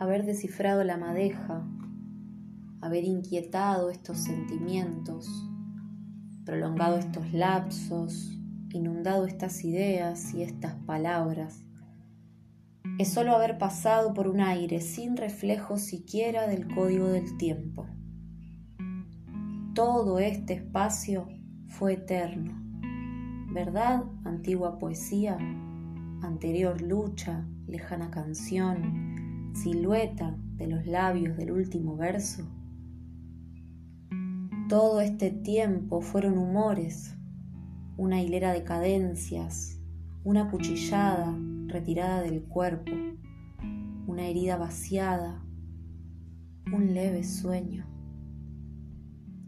haber descifrado la madeja, haber inquietado estos sentimientos, prolongado estos lapsos, inundado estas ideas y estas palabras, es solo haber pasado por un aire sin reflejo siquiera del código del tiempo. Todo este espacio fue eterno. ¿Verdad, antigua poesía? Anterior lucha, lejana canción, silueta de los labios del último verso. Todo este tiempo fueron humores, una hilera de cadencias, una cuchillada retirada del cuerpo, una herida vaciada, un leve sueño.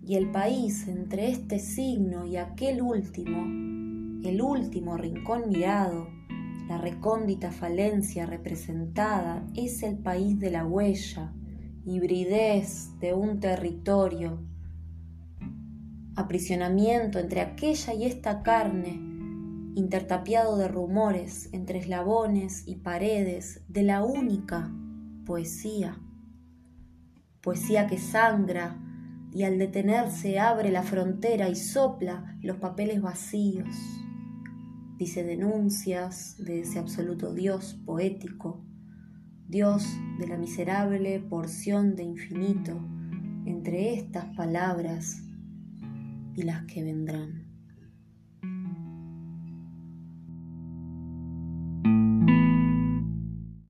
Y el país entre este signo y aquel último, el último rincón mirado, la recóndita falencia representada, es el país de la huella, hibridez de un territorio, aprisionamiento entre aquella y esta carne, intertapiado de rumores entre eslabones y paredes de la única poesía, poesía que sangra y al detenerse abre la frontera y sopla los papeles vacíos, dice denuncias de ese absoluto Dios poético, Dios de la miserable porción de infinito entre estas palabras y las que vendrán.